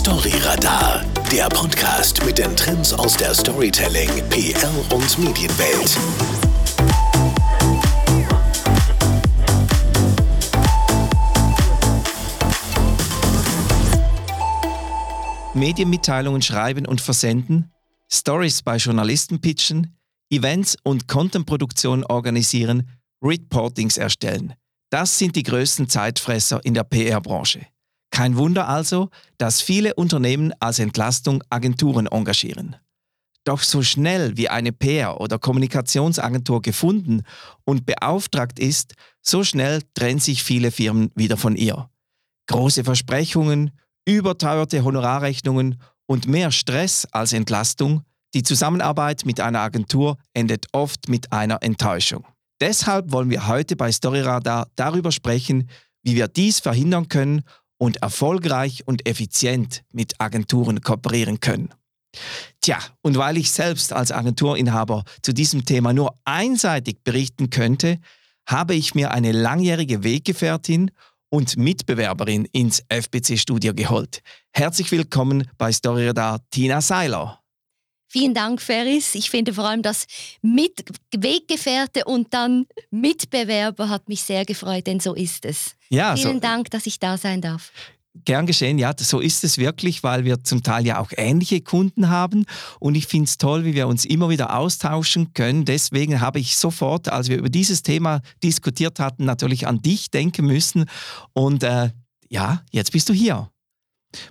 Storyradar, der Podcast mit den Trends aus der Storytelling, PR und Medienwelt. Medienmitteilungen schreiben und versenden, Stories bei Journalisten pitchen, Events und Contentproduktion organisieren, Reportings erstellen. Das sind die größten Zeitfresser in der PR-Branche. Kein Wunder also, dass viele Unternehmen als Entlastung Agenturen engagieren. Doch so schnell wie eine PR- oder Kommunikationsagentur gefunden und beauftragt ist, so schnell trennen sich viele Firmen wieder von ihr. Große Versprechungen, überteuerte Honorarrechnungen und mehr Stress als Entlastung, die Zusammenarbeit mit einer Agentur endet oft mit einer Enttäuschung. Deshalb wollen wir heute bei Storyradar darüber sprechen, wie wir dies verhindern können und erfolgreich und effizient mit Agenturen kooperieren können. Tja, und weil ich selbst als Agenturinhaber zu diesem Thema nur einseitig berichten könnte, habe ich mir eine langjährige Weggefährtin und Mitbewerberin ins FBC-Studio geholt. Herzlich willkommen bei Storyradar Tina Seiler. Vielen Dank, Ferris. Ich finde vor allem das mit Weggefährte und dann Mitbewerber hat mich sehr gefreut, denn so ist es. Ja, Vielen so, Dank, dass ich da sein darf. Gern geschehen, ja, so ist es wirklich, weil wir zum Teil ja auch ähnliche Kunden haben und ich finde es toll, wie wir uns immer wieder austauschen können. Deswegen habe ich sofort, als wir über dieses Thema diskutiert hatten, natürlich an dich denken müssen und äh, ja, jetzt bist du hier.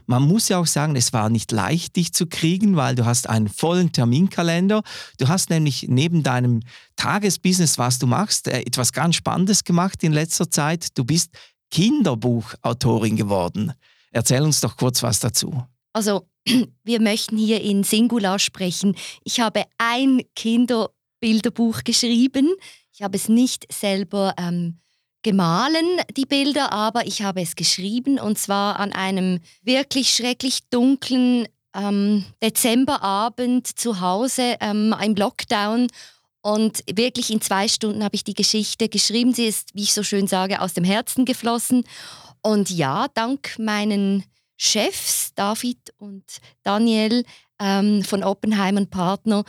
Man muss ja auch sagen, es war nicht leicht, dich zu kriegen, weil du hast einen vollen Terminkalender. Du hast nämlich neben deinem Tagesbusiness, was du machst, äh, etwas ganz Spannendes gemacht in letzter Zeit. Du bist Kinderbuchautorin geworden. Erzähl uns doch kurz was dazu. Also, wir möchten hier in Singular sprechen. Ich habe ein Kinderbilderbuch geschrieben. Ich habe es nicht selber ähm, gemahlen, die Bilder, aber ich habe es geschrieben und zwar an einem wirklich schrecklich dunklen ähm, Dezemberabend zu Hause ähm, im Lockdown. Und wirklich in zwei Stunden habe ich die Geschichte geschrieben. Sie ist, wie ich so schön sage, aus dem Herzen geflossen. Und ja, dank meinen Chefs, David und Daniel ähm, von Oppenheim Partner,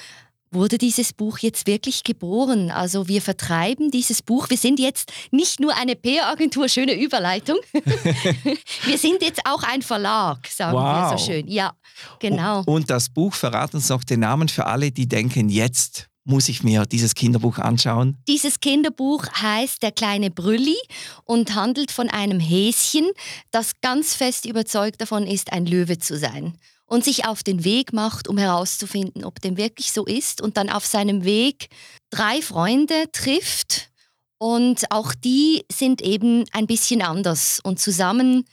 wurde dieses Buch jetzt wirklich geboren. Also wir vertreiben dieses Buch. Wir sind jetzt nicht nur eine PR-Agentur, schöne Überleitung. wir sind jetzt auch ein Verlag, sagen wow. wir so schön. Ja, genau. Und das Buch verrat uns noch den Namen für alle, die denken, jetzt muss ich mir dieses Kinderbuch anschauen? Dieses Kinderbuch heißt Der kleine Brülli und handelt von einem Häschen, das ganz fest überzeugt davon ist, ein Löwe zu sein und sich auf den Weg macht, um herauszufinden, ob dem wirklich so ist und dann auf seinem Weg drei Freunde trifft und auch die sind eben ein bisschen anders und zusammen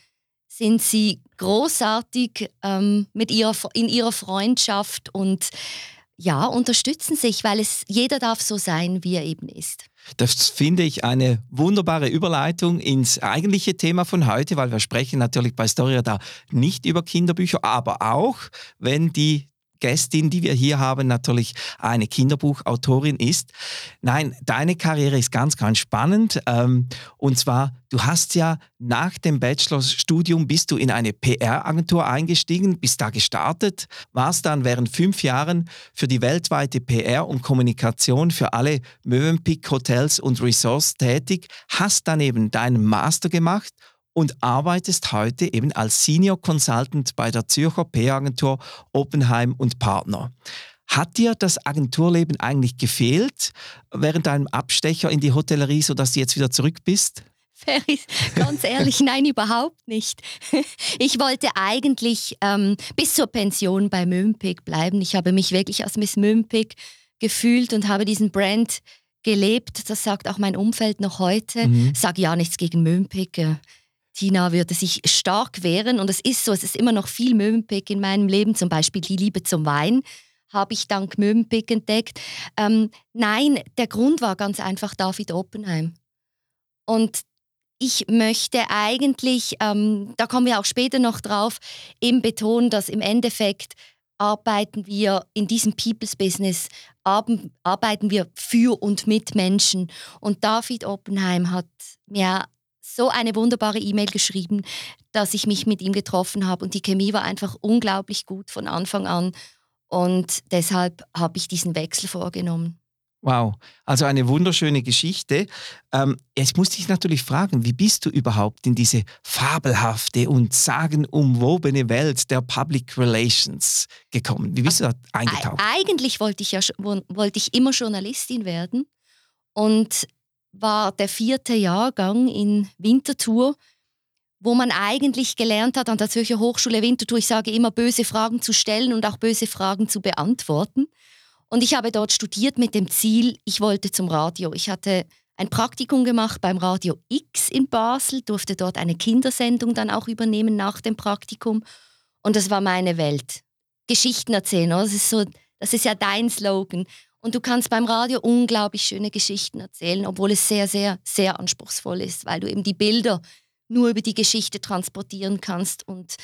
sind sie großartig ähm, mit ihrer, in ihrer Freundschaft und ja, unterstützen sich, weil es jeder darf so sein, wie er eben ist. Das finde ich eine wunderbare Überleitung ins eigentliche Thema von heute, weil wir sprechen natürlich bei Storia da nicht über Kinderbücher, aber auch, wenn die Gästin, die wir hier haben, natürlich eine Kinderbuchautorin ist. Nein, deine Karriere ist ganz, ganz spannend. Ähm, und zwar, du hast ja nach dem Bachelorstudium bist du in eine PR-Agentur eingestiegen, bist da gestartet, warst dann während fünf Jahren für die weltweite PR und Kommunikation für alle Mövenpick Hotels und Resorts tätig, hast dann eben deinen Master gemacht und arbeitest heute eben als Senior Consultant bei der Zürcher PR-Agentur Oppenheim und Partner. Hat dir das Agenturleben eigentlich gefehlt während deinem Abstecher in die Hotellerie, sodass du jetzt wieder zurück bist? Ferris, ganz ehrlich, nein, überhaupt nicht. Ich wollte eigentlich ähm, bis zur Pension bei Mövenpick bleiben. Ich habe mich wirklich als Miss Mövenpick gefühlt und habe diesen Brand gelebt. Das sagt auch mein Umfeld noch heute. Mhm. Sag ja nichts gegen Mövenpick. Tina würde sich stark wehren und es ist so, es ist immer noch viel Mövenpick in meinem Leben, zum Beispiel die Liebe zum Wein habe ich dank Mövenpick entdeckt. Ähm, nein, der Grund war ganz einfach David Oppenheim. Und ich möchte eigentlich, ähm, da kommen wir auch später noch drauf, eben betonen, dass im Endeffekt arbeiten wir in diesem People's Business, arbeiten wir für und mit Menschen. Und David Oppenheim hat mir so eine wunderbare E-Mail geschrieben, dass ich mich mit ihm getroffen habe und die Chemie war einfach unglaublich gut von Anfang an und deshalb habe ich diesen Wechsel vorgenommen. Wow, also eine wunderschöne Geschichte. Ähm, jetzt musste ich natürlich fragen, wie bist du überhaupt in diese fabelhafte und sagenumwobene Welt der Public Relations gekommen? Wie bist du da eingetaucht? Eigentlich wollte ich ja wollte ich immer Journalistin werden und war der vierte Jahrgang in Winterthur, wo man eigentlich gelernt hat an der Zürcher Hochschule Winterthur, ich sage immer, böse Fragen zu stellen und auch böse Fragen zu beantworten. Und ich habe dort studiert mit dem Ziel, ich wollte zum Radio. Ich hatte ein Praktikum gemacht beim Radio X in Basel, durfte dort eine Kindersendung dann auch übernehmen nach dem Praktikum. Und das war meine Welt. Geschichten erzählen? Das ist, so, das ist ja dein Slogan. Und du kannst beim Radio unglaublich schöne Geschichten erzählen, obwohl es sehr, sehr, sehr anspruchsvoll ist, weil du eben die Bilder nur über die Geschichte transportieren kannst und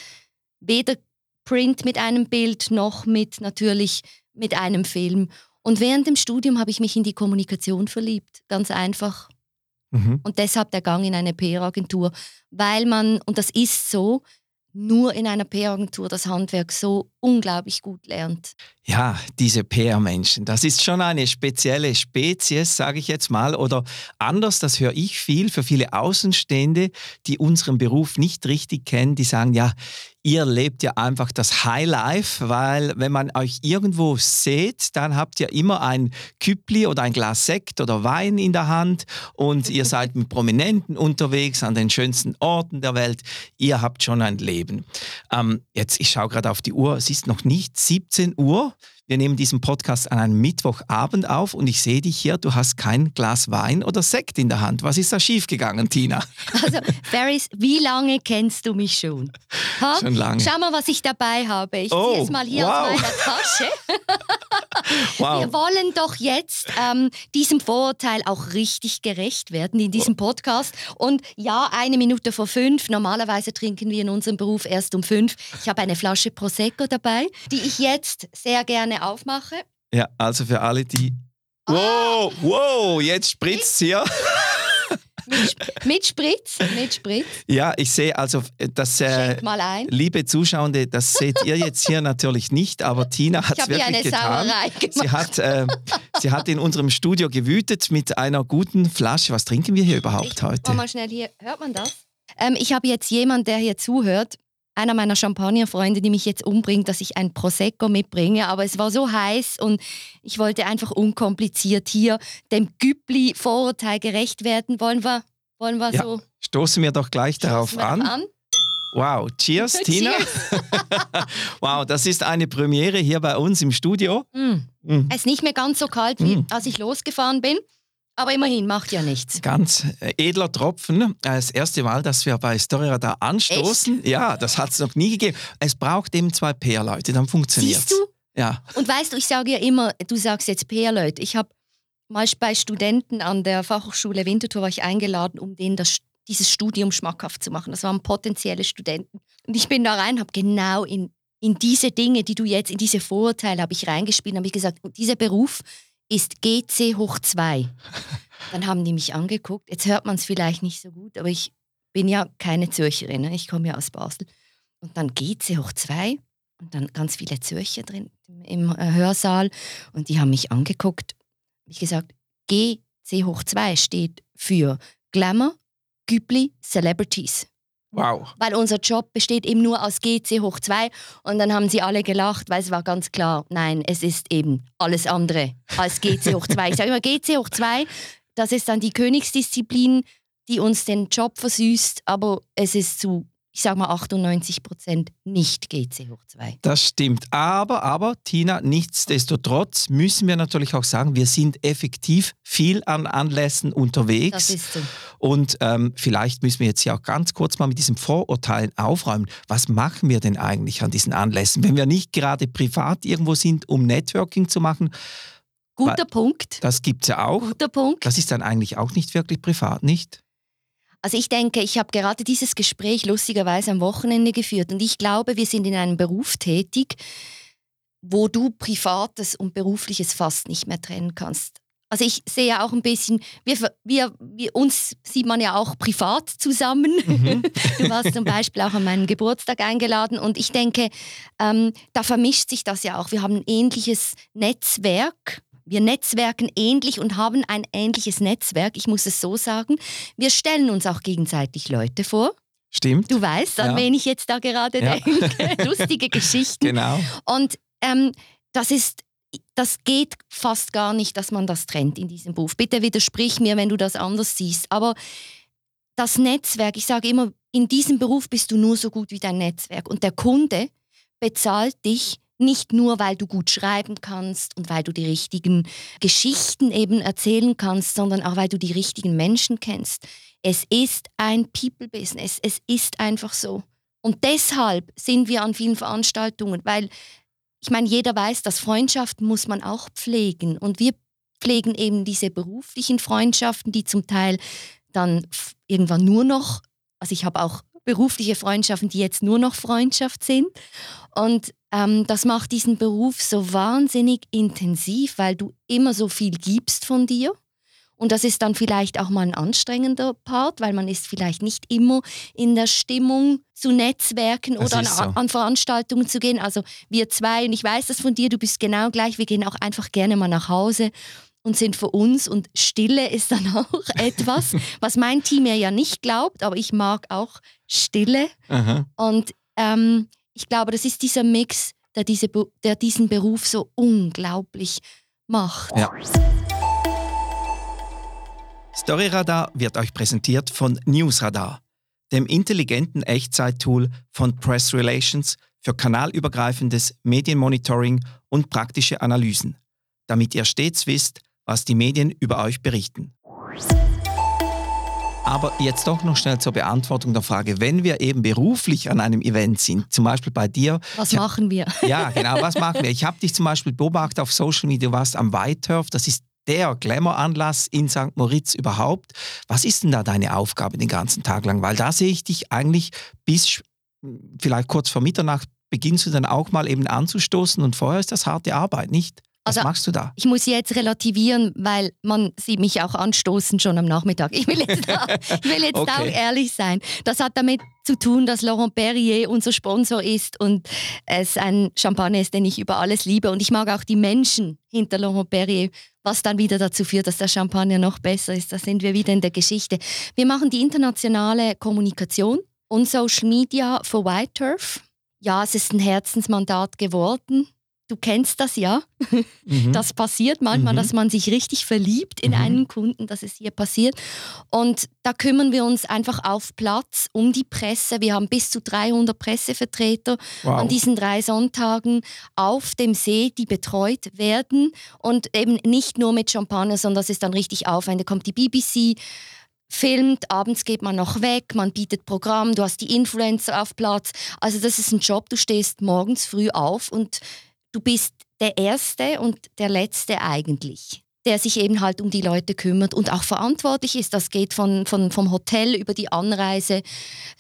weder Print mit einem Bild noch mit natürlich mit einem Film. Und während dem Studium habe ich mich in die Kommunikation verliebt, ganz einfach. Mhm. Und deshalb der Gang in eine PR-Agentur, weil man, und das ist so, nur in einer PR-Agentur das Handwerk so unglaublich gut lernt. Ja, diese PR-Menschen, das ist schon eine spezielle Spezies, sage ich jetzt mal. Oder anders, das höre ich viel für viele Außenstehende, die unseren Beruf nicht richtig kennen, die sagen, ja, ihr lebt ja einfach das Highlife, weil wenn man euch irgendwo sieht, dann habt ihr immer ein Küppli oder ein Glas Sekt oder Wein in der Hand und ihr seid mit Prominenten unterwegs an den schönsten Orten der Welt. Ihr habt schon ein Leben. Ähm, jetzt, ich schaue gerade auf die Uhr, es ist noch nicht 17 Uhr. Wir nehmen diesen Podcast an einem Mittwochabend auf und ich sehe dich hier, du hast kein Glas Wein oder Sekt in der Hand. Was ist da schiefgegangen, Tina? Also, Ferris, wie lange kennst du mich schon? Ha? Schon lange. Schau mal, was ich dabei habe. Ich oh, ziehe es mal hier wow. aus meiner Tasche. wow. Wir wollen doch jetzt ähm, diesem Vorurteil auch richtig gerecht werden in diesem Podcast. Und ja, eine Minute vor fünf. Normalerweise trinken wir in unserem Beruf erst um fünf. Ich habe eine Flasche Prosecco dabei, die ich jetzt sehr gerne gerne aufmache. Ja, also für alle, die. Ah. Wow, wow, jetzt spritzt hier. mit, mit Spritz, mit Spritz. Ja, ich sehe also, das äh, mal ein. liebe Zuschauende, das seht ihr jetzt hier natürlich nicht, aber Tina hat es wirklich eine getan. Sauerei gemacht. Sie hat, äh, sie hat in unserem Studio gewütet mit einer guten Flasche. Was trinken wir hier überhaupt ich, heute? Mal schnell hier, hört man das? Ähm, ich habe jetzt jemanden, der hier zuhört einer meiner Champagnerfreunde, die mich jetzt umbringt, dass ich ein Prosecco mitbringe. Aber es war so heiß und ich wollte einfach unkompliziert hier dem Güppli-Vorurteil gerecht werden. Wollen wir, wollen wir ja, so? Stoßen wir doch gleich darauf an. an. Wow, cheers, Tina. wow, das ist eine Premiere hier bei uns im Studio. Mm. Mm. Es ist nicht mehr ganz so kalt, wie mm. als ich losgefahren bin. Aber immerhin, macht ja nichts. Ganz äh, edler Tropfen. Das erste Mal, dass wir bei Storyradar anstoßen. Echt? Ja, das hat es noch nie gegeben. Es braucht eben zwei PR-Leute, dann funktioniert es. Siehst du? Ja. Und weißt du, ich sage ja immer, du sagst jetzt PR-Leute. Ich habe mal bei Studenten an der Fachhochschule Winterthur war ich eingeladen, um denen das, dieses Studium schmackhaft zu machen. Das waren potenzielle Studenten. Und ich bin da rein, habe genau in, in diese Dinge, die du jetzt, in diese Vorurteile habe ich reingespielt, habe ich gesagt, dieser Beruf ist GC hoch 2. Dann haben die mich angeguckt. Jetzt hört man es vielleicht nicht so gut, aber ich bin ja keine Zürcherin. Ne? Ich komme ja aus Basel. Und dann GC hoch 2 und dann ganz viele Zürcher drin im äh, Hörsaal. Und die haben mich angeguckt. Ich gesagt, GC hoch 2 steht für Glamour, Gübli, Celebrities. Wow. Weil unser Job besteht eben nur aus GC hoch 2 und dann haben sie alle gelacht, weil es war ganz klar, nein, es ist eben alles andere als GC hoch 2. Ich sage immer GC hoch 2, das ist dann die Königsdisziplin, die uns den Job versüßt, aber es ist zu ich sage mal 98 Prozent nicht GC hoch 2. Das stimmt. Aber, aber, Tina, nichtsdestotrotz müssen wir natürlich auch sagen, wir sind effektiv viel an Anlässen unterwegs. Das ist so. Und ähm, vielleicht müssen wir jetzt ja auch ganz kurz mal mit diesen Vorurteilen aufräumen. Was machen wir denn eigentlich an diesen Anlässen, wenn wir nicht gerade privat irgendwo sind, um Networking zu machen? Guter Punkt. Das gibt es ja auch. Guter Punkt. Das ist dann eigentlich auch nicht wirklich privat, nicht? Also ich denke, ich habe gerade dieses Gespräch lustigerweise am Wochenende geführt und ich glaube, wir sind in einem Beruf tätig, wo du Privates und Berufliches fast nicht mehr trennen kannst. Also ich sehe ja auch ein bisschen, wir, wir, wir, uns sieht man ja auch privat zusammen. Mhm. Du warst zum Beispiel auch an meinen Geburtstag eingeladen und ich denke, ähm, da vermischt sich das ja auch. Wir haben ein ähnliches Netzwerk. Wir netzwerken ähnlich und haben ein ähnliches Netzwerk, ich muss es so sagen. Wir stellen uns auch gegenseitig Leute vor. Stimmt. Du weißt, an ja. wen ich jetzt da gerade ja. denke. Lustige Geschichten. Genau. Und ähm, das ist das geht fast gar nicht, dass man das trennt in diesem Beruf. Bitte widersprich mir, wenn du das anders siehst. Aber das Netzwerk, ich sage immer, in diesem Beruf bist du nur so gut wie dein Netzwerk. Und der Kunde bezahlt dich nicht nur, weil du gut schreiben kannst und weil du die richtigen Geschichten eben erzählen kannst, sondern auch, weil du die richtigen Menschen kennst. Es ist ein People-Business. Es ist einfach so. Und deshalb sind wir an vielen Veranstaltungen, weil ich meine, jeder weiß, dass Freundschaften muss man auch pflegen. Und wir pflegen eben diese beruflichen Freundschaften, die zum Teil dann irgendwann nur noch, also ich habe auch berufliche Freundschaften, die jetzt nur noch Freundschaft sind. Und ähm, das macht diesen Beruf so wahnsinnig intensiv, weil du immer so viel gibst von dir. Und das ist dann vielleicht auch mal ein anstrengender Part, weil man ist vielleicht nicht immer in der Stimmung zu Netzwerken das oder an, so. an, Veranstaltungen zu gehen. Also wir zwei, und ich weiß das von dir, du bist genau gleich, wir gehen auch einfach gerne mal nach Hause und sind für uns und Stille ist dann auch etwas, was mein Team mir ja nicht glaubt, aber ich mag auch Stille. Aha. Und ähm, ich glaube, das ist dieser Mix, der, diese, der diesen Beruf so unglaublich macht. Ja. Storyradar wird euch präsentiert von Newsradar, dem intelligenten Echtzeit-Tool von Press Relations für kanalübergreifendes Medienmonitoring und praktische Analysen, damit ihr stets wisst, was die Medien über euch berichten. Aber jetzt doch noch schnell zur Beantwortung der Frage, wenn wir eben beruflich an einem Event sind, zum Beispiel bei dir. Was machen wir? Ja, genau, was machen wir? Ich habe dich zum Beispiel beobachtet auf Social Media, du warst am White Turf, das ist der Glamour-Anlass in St. Moritz überhaupt. Was ist denn da deine Aufgabe den ganzen Tag lang? Weil da sehe ich dich eigentlich bis vielleicht kurz vor Mitternacht beginnst du dann auch mal eben anzustoßen und vorher ist das harte Arbeit, nicht? Was also, machst du da? Ich muss jetzt relativieren, weil man sieht mich auch anstoßen schon am Nachmittag. Ich will jetzt, da, ich will jetzt okay. auch ehrlich sein. Das hat damit zu tun, dass Laurent Perrier unser Sponsor ist und es ein Champagner ist, den ich über alles liebe. Und ich mag auch die Menschen hinter Laurent Perrier, was dann wieder dazu führt, dass der Champagner noch besser ist. Da sind wir wieder in der Geschichte. Wir machen die internationale Kommunikation und Social Media für White Turf. Ja, es ist ein Herzensmandat geworden Du kennst das ja. Mhm. Das passiert manchmal, mhm. dass man sich richtig verliebt in mhm. einen Kunden, dass es hier passiert. Und da kümmern wir uns einfach auf Platz um die Presse. Wir haben bis zu 300 Pressevertreter wow. an diesen drei Sonntagen auf dem See, die betreut werden. Und eben nicht nur mit Champagner, sondern das ist dann richtig aufwendig. Da kommt die BBC, filmt, abends geht man noch weg, man bietet Programm, du hast die Influencer auf Platz. Also das ist ein Job, du stehst morgens früh auf und du bist der Erste und der Letzte eigentlich der sich eben halt um die Leute kümmert und auch verantwortlich ist. Das geht von, von, vom Hotel über die Anreise.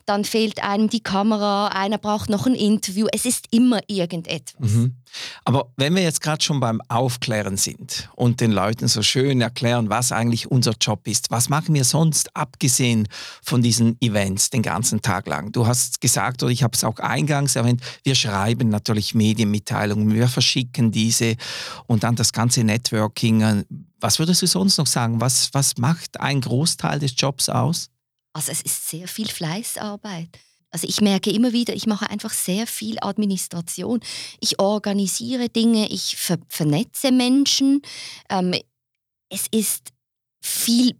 Dann fehlt einem die Kamera, einer braucht noch ein Interview. Es ist immer irgendetwas. Mhm. Aber wenn wir jetzt gerade schon beim Aufklären sind und den Leuten so schön erklären, was eigentlich unser Job ist, was machen wir sonst, abgesehen von diesen Events, den ganzen Tag lang? Du hast gesagt, oder ich habe es auch eingangs erwähnt, wir schreiben natürlich Medienmitteilungen, wir verschicken diese und dann das ganze Networking was würdest du sonst noch sagen? Was, was macht ein Großteil des Jobs aus? Also es ist sehr viel Fleißarbeit. Also ich merke immer wieder, ich mache einfach sehr viel Administration. Ich organisiere Dinge, ich ver vernetze Menschen. Ähm, es ist viel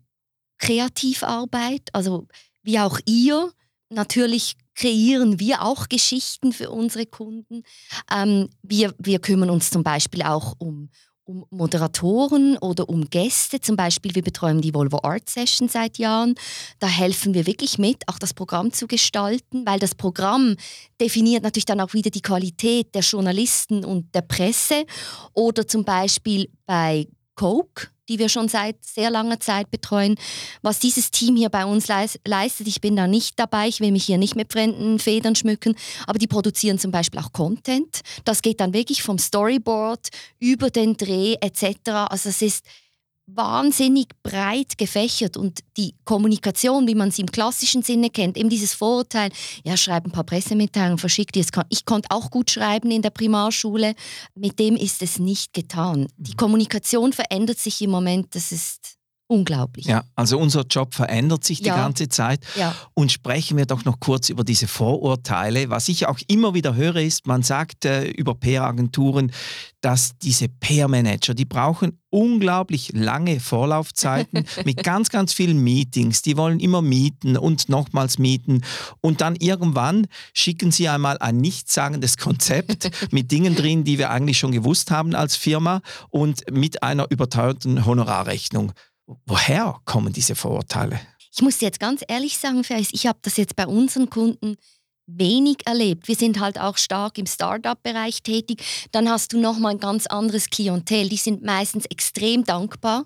Kreativarbeit, also wie auch ihr. Natürlich kreieren wir auch Geschichten für unsere Kunden. Ähm, wir, wir kümmern uns zum Beispiel auch um, um Moderatoren oder um Gäste. Zum Beispiel, wir betreuen die Volvo Art Session seit Jahren. Da helfen wir wirklich mit, auch das Programm zu gestalten, weil das Programm definiert natürlich dann auch wieder die Qualität der Journalisten und der Presse. Oder zum Beispiel bei Coke, die wir schon seit sehr langer Zeit betreuen. Was dieses Team hier bei uns leistet, ich bin da nicht dabei, ich will mich hier nicht mit fremden Federn schmücken, aber die produzieren zum Beispiel auch Content. Das geht dann wirklich vom Storyboard über den Dreh etc. Also es ist wahnsinnig breit gefächert und die Kommunikation, wie man sie im klassischen Sinne kennt, eben dieses Vorurteil, ja, schreib ein paar Pressemitteilungen, verschick die. Ich konnte auch gut schreiben in der Primarschule, mit dem ist es nicht getan. Die mhm. Kommunikation verändert sich im Moment, das ist unglaublich. Ja, also unser Job verändert sich die ja. ganze Zeit. Ja. Und sprechen wir doch noch kurz über diese Vorurteile. Was ich auch immer wieder höre, ist, man sagt äh, über PR-Agenturen, dass diese PR-Manager, die brauchen unglaublich lange Vorlaufzeiten mit ganz, ganz vielen Meetings. Die wollen immer mieten und nochmals mieten. Und dann irgendwann schicken sie einmal ein nichtssagendes Konzept mit Dingen drin, die wir eigentlich schon gewusst haben als Firma und mit einer überteuerten Honorarrechnung. Woher kommen diese Vorurteile? Ich muss jetzt ganz ehrlich sagen, ich habe das jetzt bei unseren Kunden wenig erlebt. Wir sind halt auch stark im Startup-Bereich tätig. Dann hast du nochmal ein ganz anderes Klientel. Die sind meistens extrem dankbar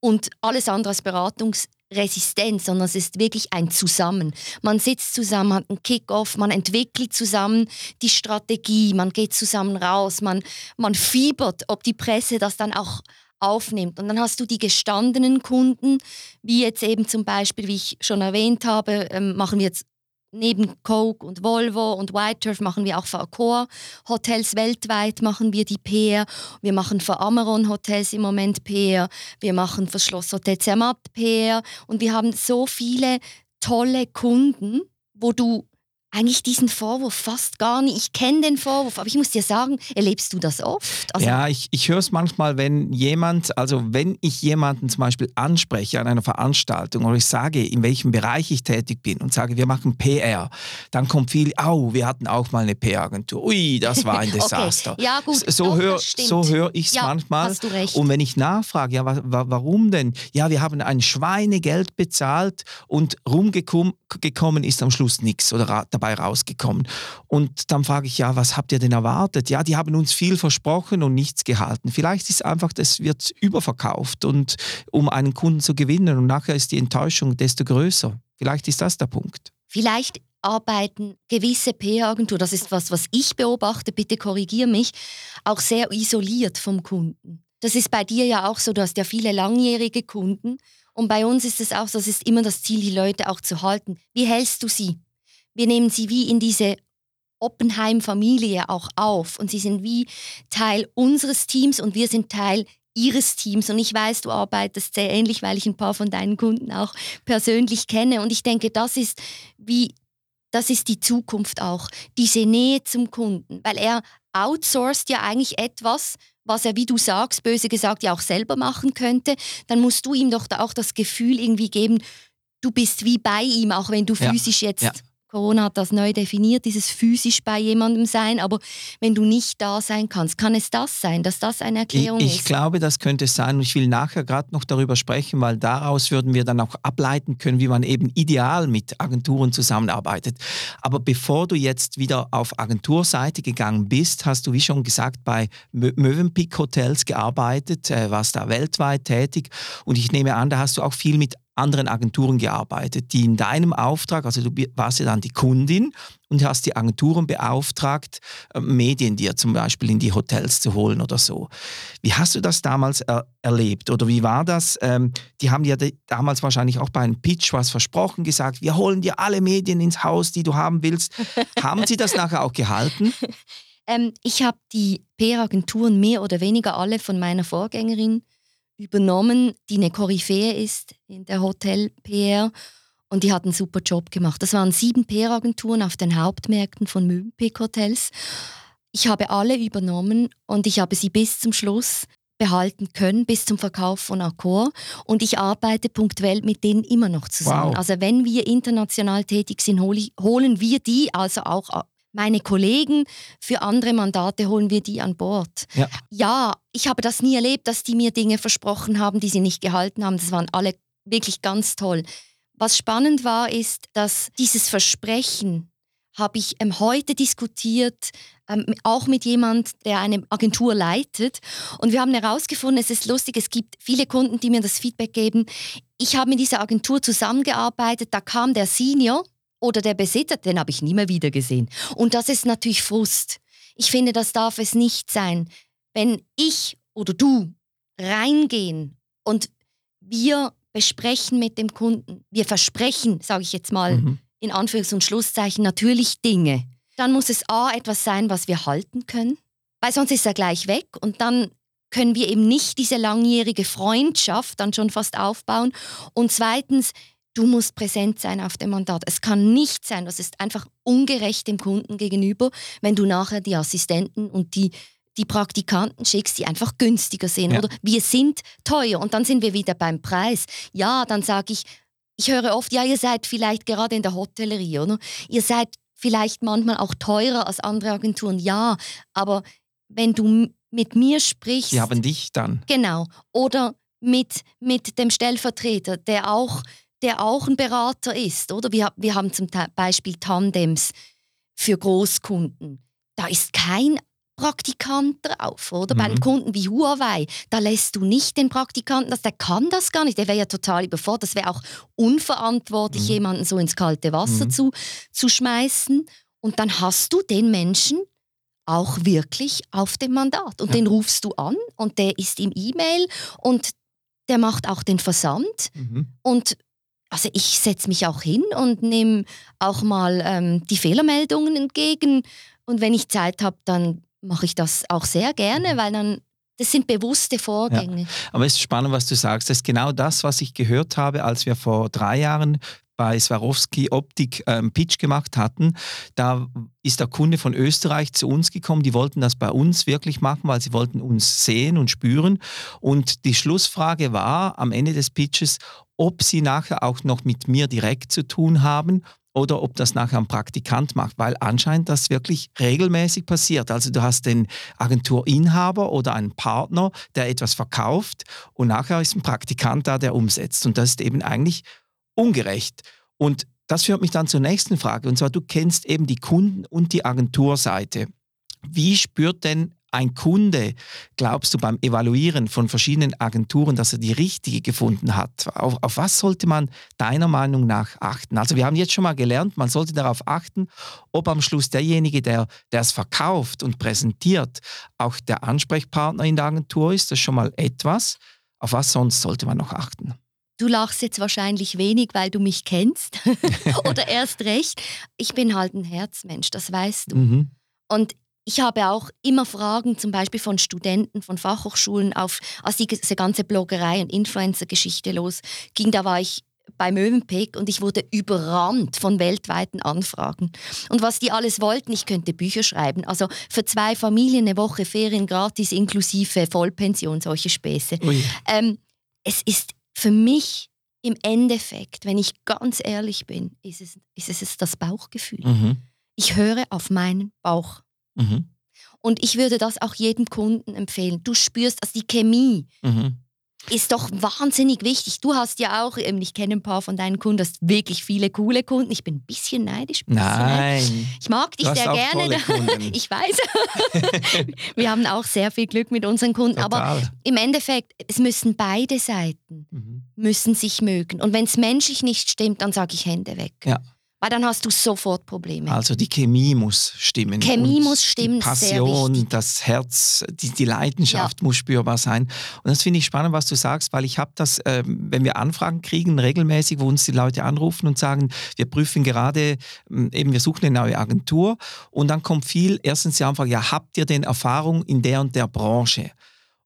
und alles andere als beratungsresistent, sondern es ist wirklich ein Zusammen. Man sitzt zusammen, hat einen Kickoff, man entwickelt zusammen die Strategie, man geht zusammen raus, man, man fiebert, ob die Presse das dann auch aufnimmt. Und dann hast du die gestandenen Kunden, wie jetzt eben zum Beispiel, wie ich schon erwähnt habe, ähm, machen wir jetzt neben Coke und Volvo und White Turf machen wir auch für Accor Hotels weltweit machen wir die PR. Wir machen für Amaron Hotels im Moment PR. Wir machen für Schloss Hotel Zermatt PR. Und wir haben so viele tolle Kunden, wo du eigentlich diesen Vorwurf fast gar nicht. Ich kenne den Vorwurf, aber ich muss dir sagen, erlebst du das oft? Also ja, ich, ich höre es manchmal, wenn jemand, also wenn ich jemanden zum Beispiel anspreche an einer Veranstaltung oder ich sage, in welchem Bereich ich tätig bin und sage, wir machen PR, dann kommt viel, au, wir hatten auch mal eine PR-Agentur. Ui, das war ein Desaster. okay. Ja, gut, so höre so hör ich es ja, manchmal. Hast du recht. Und wenn ich nachfrage, ja, wa warum denn? Ja, wir haben ein Schweinegeld bezahlt und rumgekommen ist am Schluss nichts oder dabei dabei rausgekommen. Und dann frage ich, ja, was habt ihr denn erwartet? Ja, die haben uns viel versprochen und nichts gehalten. Vielleicht ist einfach, das wird überverkauft und um einen Kunden zu gewinnen und nachher ist die Enttäuschung desto größer. Vielleicht ist das der Punkt. Vielleicht arbeiten gewisse PR-Agenturen, das ist was, was ich beobachte, bitte korrigiere mich, auch sehr isoliert vom Kunden. Das ist bei dir ja auch so, du hast ja viele langjährige Kunden und bei uns ist es auch so, es ist immer das Ziel, die Leute auch zu halten. Wie hältst du sie? Wir nehmen sie wie in diese Oppenheim-Familie auch auf und sie sind wie Teil unseres Teams und wir sind Teil ihres Teams. Und ich weiß, du arbeitest sehr ähnlich, weil ich ein paar von deinen Kunden auch persönlich kenne. Und ich denke, das ist wie, das ist die Zukunft auch, diese Nähe zum Kunden, weil er outsourced ja eigentlich etwas, was er, wie du sagst, böse gesagt, ja auch selber machen könnte. Dann musst du ihm doch da auch das Gefühl irgendwie geben, du bist wie bei ihm, auch wenn du physisch ja. jetzt ja Corona hat das neu definiert, dieses physisch bei jemandem sein, aber wenn du nicht da sein kannst, kann es das sein, dass das eine Erklärung ich, ich ist? Ich glaube, das könnte es sein und ich will nachher gerade noch darüber sprechen, weil daraus würden wir dann auch ableiten können, wie man eben ideal mit Agenturen zusammenarbeitet. Aber bevor du jetzt wieder auf Agenturseite gegangen bist, hast du, wie schon gesagt, bei Mövenpick Hotels gearbeitet, äh, warst da weltweit tätig und ich nehme an, da hast du auch viel mit anderen Agenturen gearbeitet, die in deinem Auftrag, also du warst ja dann die Kundin und hast die Agenturen beauftragt, äh, Medien dir zum Beispiel in die Hotels zu holen oder so. Wie hast du das damals er erlebt oder wie war das? Ähm, die haben dir damals wahrscheinlich auch bei einem Pitch was versprochen, gesagt, wir holen dir alle Medien ins Haus, die du haben willst. haben sie das nachher auch gehalten? Ähm, ich habe die PR-Agenturen mehr oder weniger alle von meiner Vorgängerin übernommen, die eine Koryphäe ist in der Hotel-PR. Und die hat einen super Job gemacht. Das waren sieben PR-Agenturen auf den Hauptmärkten von Mövenpick Hotels. Ich habe alle übernommen und ich habe sie bis zum Schluss behalten können, bis zum Verkauf von Accor. Und ich arbeite punktuell mit denen immer noch zusammen. Wow. Also wenn wir international tätig sind, holen wir die also auch meine Kollegen, für andere Mandate holen wir die an Bord. Ja. ja, ich habe das nie erlebt, dass die mir Dinge versprochen haben, die sie nicht gehalten haben. Das waren alle wirklich ganz toll. Was spannend war, ist, dass dieses Versprechen habe ich ähm, heute diskutiert, ähm, auch mit jemand, der eine Agentur leitet. Und wir haben herausgefunden, es ist lustig, es gibt viele Kunden, die mir das Feedback geben. Ich habe mit dieser Agentur zusammengearbeitet, da kam der Senior oder der Besitzer, den habe ich nie mehr wieder gesehen. Und das ist natürlich Frust. Ich finde, das darf es nicht sein. Wenn ich oder du reingehen Und wir besprechen mit dem Kunden, wir versprechen, sage ich jetzt mal Mhm. in Anführungs- und Schlusszeichen, natürlich Dinge. Dann muss es A etwas sein, was wir halten können, weil sonst ist er gleich weg und dann können wir eben nicht diese langjährige Freundschaft dann schon fast aufbauen. Und zweitens, du musst präsent sein auf dem Mandat. Es kann nicht sein, das ist einfach ungerecht dem Kunden gegenüber, wenn du nachher die Assistenten und die die Praktikanten schickst, die einfach günstiger sind. Ja. Oder wir sind teuer und dann sind wir wieder beim Preis. Ja, dann sage ich, ich höre oft, ja, ihr seid vielleicht gerade in der Hotellerie, oder? Ihr seid vielleicht manchmal auch teurer als andere Agenturen. Ja, aber wenn du mit mir sprichst, Sie haben dich dann. genau, oder mit, mit dem Stellvertreter, der auch, der auch ein Berater ist, oder? Wir, wir haben zum Beispiel Tandems für Großkunden. Da ist kein Praktikant drauf, oder? Bei einem Mhm. Kunden wie Huawei, da lässt du nicht den Praktikanten, das, der kann das gar nicht, der wäre ja total überfordert. Das wäre auch unverantwortlich, Mhm. jemanden so ins kalte Wasser Mhm. zu, zu schmeißen. Und dann hast du den Menschen auch wirklich auf dem Mandat. Und Ja. den rufst du an und der ist im E-Mail und der macht auch den Versand. Mhm. Und also ich setze mich auch hin und nehme auch mal ähm, die Fehlermeldungen entgegen. Und wenn ich Zeit habe, dann mache ich das auch sehr gerne, weil dann das sind bewusste Vorgänge. Aber es ist spannend, was du sagst. Das ist genau das, was ich gehört habe, als wir vor drei Jahren bei Swarovski Optik ähm, Pitch gemacht hatten. Da ist der Kunde von Österreich zu uns gekommen. Die wollten das bei uns wirklich machen, weil sie wollten uns sehen und spüren. Und die Schlussfrage war am Ende des Pitches, ob sie nachher auch noch mit mir direkt zu tun haben oder ob das nachher ein Praktikant macht, weil anscheinend das wirklich regelmäßig passiert. Also du hast den Agenturinhaber oder einen Partner, der etwas verkauft und nachher ist ein Praktikant da, der umsetzt. Und das ist eben eigentlich ungerecht. Und das führt mich dann zur nächsten Frage. Und zwar, du kennst eben die Kunden- und die Agenturseite. Wie spürt denn ein Kunde, glaubst du, beim Evaluieren von verschiedenen Agenturen, dass er die richtige gefunden hat? Auf, auf was sollte man deiner Meinung nach achten? Also wir haben jetzt schon mal gelernt, man sollte darauf achten, ob am Schluss derjenige, der es verkauft und präsentiert, auch der Ansprechpartner in der Agentur ist. Das ist schon mal etwas. Auf was sonst sollte man noch achten? Du lachst jetzt wahrscheinlich wenig, weil du mich kennst. Oder erst recht. Ich bin halt ein Herzmensch, das weißt du. Mhm. Und ich habe auch immer Fragen, zum Beispiel von Studenten, von Fachhochschulen, auf, als die, diese ganze Bloggerei und Influencer-Geschichte losging, da war ich bei Mövenpick und ich wurde überrannt von weltweiten Anfragen. Und was die alles wollten, ich könnte Bücher schreiben. Also für zwei Familien eine Woche Ferien gratis inklusive Vollpension, solche Späße. Ähm, es ist für mich im Endeffekt, wenn ich ganz ehrlich bin, ist es, ist es das Bauchgefühl. Mhm. Ich höre auf meinen Bauch. Mhm. Und ich würde das auch jedem Kunden empfehlen. Du spürst, also die Chemie Mhm. ist doch wahnsinnig wichtig. Du hast ja auch, ähm, ich kenne ein paar von deinen Kunden, du hast wirklich viele coole Kunden. Ich bin ein bisschen neidisch. ein bisschen neidisch. Nein. Ich mag dich sehr gerne. Ich weiß. Wir haben auch sehr viel Glück mit unseren Kunden. Aber Total. im Endeffekt, es müssen beide Seiten Mhm. müssen sich mögen. Und wenn es menschlich nicht stimmt, dann sage ich Hände weg. Ja. Weil dann hast du sofort Probleme. Also die Chemie muss stimmen. Chemie muss stimmen, Die Passion, das Herz, die, die Leidenschaft muss spürbar sein. Und das finde ich spannend, was du sagst, weil ich habe das, ähm, wenn wir Anfragen kriegen, regelmäßig, wo uns die Leute anrufen und sagen, wir prüfen gerade, ähm, eben wir suchen eine neue Agentur und dann kommt viel, erstens die Anfrage, ja, habt ihr denn Erfahrung in der und der Branche?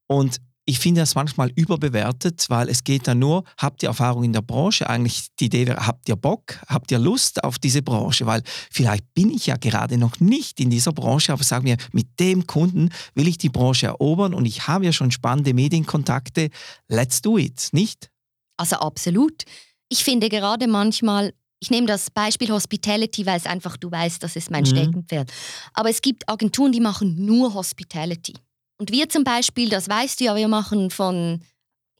Und ich finde das manchmal überbewertet, weil es geht dann nur, habt ihr Erfahrung in der Branche? Eigentlich die Idee wäre, habt ihr Bock, habt ihr Lust auf diese Branche? Weil vielleicht bin ich ja gerade noch nicht in dieser Branche, aber sag mir, mit dem Kunden will ich die Branche erobern und ich habe ja schon spannende Medienkontakte. Let's do it, nicht? Also absolut. Ich finde gerade manchmal, ich nehme das Beispiel Hospitality, weil es einfach, du weißt, das ist mein Mhm. Steckenpferd. Aber es gibt Agenturen, die machen nur Hospitality. Und wir zum Beispiel, das weißt du ja, wir machen von,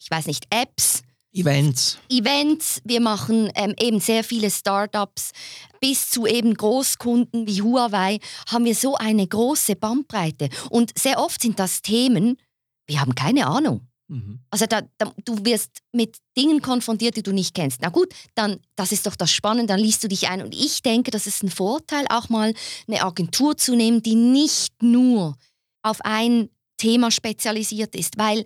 ich weiß nicht, Apps, Events. Events, wir machen ähm, eben sehr viele Startups, bis zu eben Großkunden wie Huawei haben wir so eine große Bandbreite. Und sehr oft sind das Themen, wir haben keine Ahnung. Mhm. Also da, da, du wirst mit Dingen konfrontiert, die du nicht kennst. Na gut, dann das ist doch das Spannende, dann liest du dich ein. Und ich denke, das ist ein Vorteil, auch mal eine Agentur zu nehmen, die nicht nur auf ein Thema spezialisiert ist, weil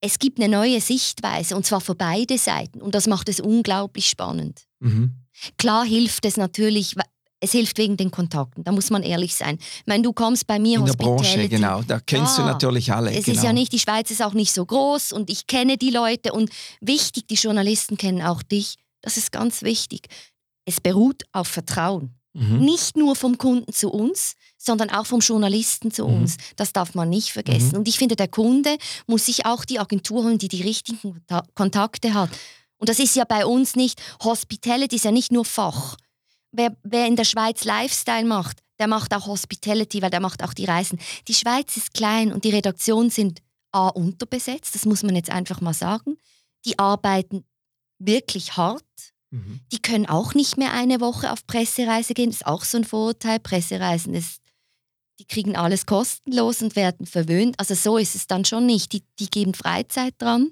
es gibt eine neue Sichtweise und zwar für beide Seiten und das macht es unglaublich spannend. Mhm. Klar hilft es natürlich, es hilft wegen den Kontakten, da muss man ehrlich sein. Ich meine, du kommst bei mir In der Branche, genau, da kennst ja, du natürlich alle. Es genau. ist ja nicht, die Schweiz ist auch nicht so groß und ich kenne die Leute und wichtig, die Journalisten kennen auch dich. Das ist ganz wichtig. Es beruht auf Vertrauen. Mhm. Nicht nur vom Kunden zu uns, sondern auch vom Journalisten zu mhm. uns. Das darf man nicht vergessen. Mhm. Und ich finde, der Kunde muss sich auch die Agentur holen, die die richtigen Kontakte hat. Und das ist ja bei uns nicht, Hospitality ist ja nicht nur Fach wer, wer in der Schweiz Lifestyle macht, der macht auch Hospitality, weil der macht auch die Reisen. Die Schweiz ist klein und die Redaktionen sind A unterbesetzt, das muss man jetzt einfach mal sagen. Die arbeiten wirklich hart. Mhm. Die können auch nicht mehr eine Woche auf Pressereise gehen. Das ist auch so ein Vorurteil. Pressereisen ist, die kriegen alles kostenlos und werden verwöhnt. Also so ist es dann schon nicht. Die, die geben Freizeit dran.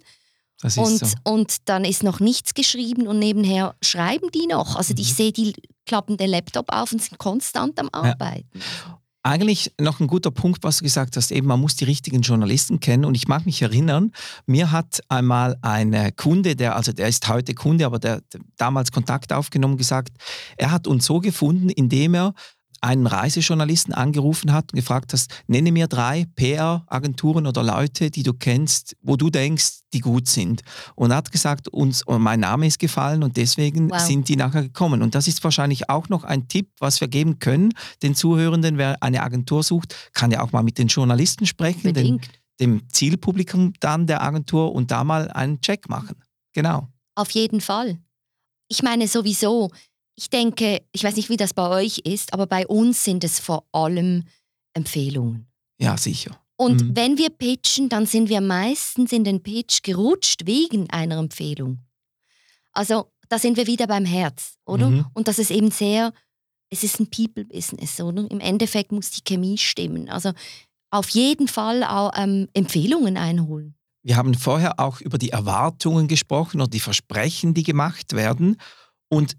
Und, so. und dann ist noch nichts geschrieben und nebenher schreiben die noch. Also mhm. ich sehe, die klappen den Laptop auf und sind konstant am Arbeiten. Ja. Eigentlich noch ein guter Punkt, was du gesagt hast, eben man muss die richtigen Journalisten kennen und ich mag mich erinnern, mir hat einmal ein Kunde, der, also der ist heute Kunde, aber der, der damals Kontakt aufgenommen, gesagt, er hat uns so gefunden, indem er einen Reisejournalisten angerufen hat und gefragt hast, nenne mir drei PR-Agenturen oder Leute, die du kennst, wo du denkst, die gut sind. Und hat gesagt, uns, mein Name ist gefallen und deswegen wow. sind die nachher gekommen. Und das ist wahrscheinlich auch noch ein Tipp, was wir geben können, den Zuhörenden, wer eine Agentur sucht, kann ja auch mal mit den Journalisten sprechen, den, dem Zielpublikum dann der Agentur und da mal einen Check machen. Genau. Auf jeden Fall. Ich meine sowieso, ich denke, ich weiß nicht, wie das bei euch ist, aber bei uns sind es vor allem Empfehlungen. Ja, sicher. Und mhm. wenn wir pitchen, dann sind wir meistens in den Pitch gerutscht wegen einer Empfehlung. Also da sind wir wieder beim Herz, oder? Mhm. Und das ist eben sehr, es ist ein People-Business, oder? Im Endeffekt muss die Chemie stimmen. Also auf jeden Fall auch ähm, Empfehlungen einholen. Wir haben vorher auch über die Erwartungen gesprochen oder die Versprechen, die gemacht werden. Und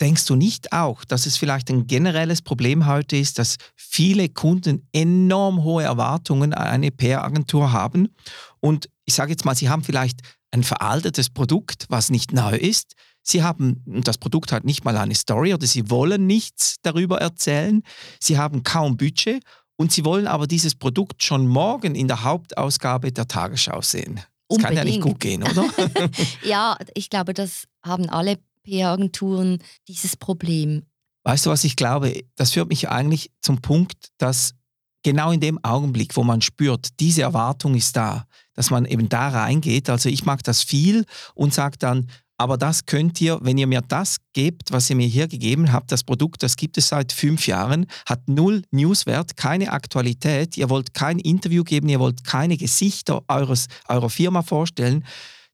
Denkst du nicht auch, dass es vielleicht ein generelles Problem heute ist, dass viele Kunden enorm hohe Erwartungen an eine PR-Agentur haben? Und ich sage jetzt mal, sie haben vielleicht ein veraltetes Produkt, was nicht neu ist. Sie haben, das Produkt hat nicht mal eine Story oder sie wollen nichts darüber erzählen. Sie haben kaum Budget und sie wollen aber dieses Produkt schon morgen in der Hauptausgabe der Tagesschau sehen. Das Unbedingt. kann ja nicht gut gehen, oder? ja, ich glaube, das haben alle PR-Agenturen dieses Problem? Weißt du, was ich glaube? Das führt mich eigentlich zum Punkt, dass genau in dem Augenblick, wo man spürt, diese Erwartung ist da, dass man eben da reingeht. Also ich mag das viel und sage dann, aber das könnt ihr, wenn ihr mir das gebt, was ihr mir hier gegeben habt, das Produkt, das gibt es seit fünf Jahren, hat null Newswert, keine Aktualität, ihr wollt kein Interview geben, ihr wollt keine Gesichter eures, eurer Firma vorstellen,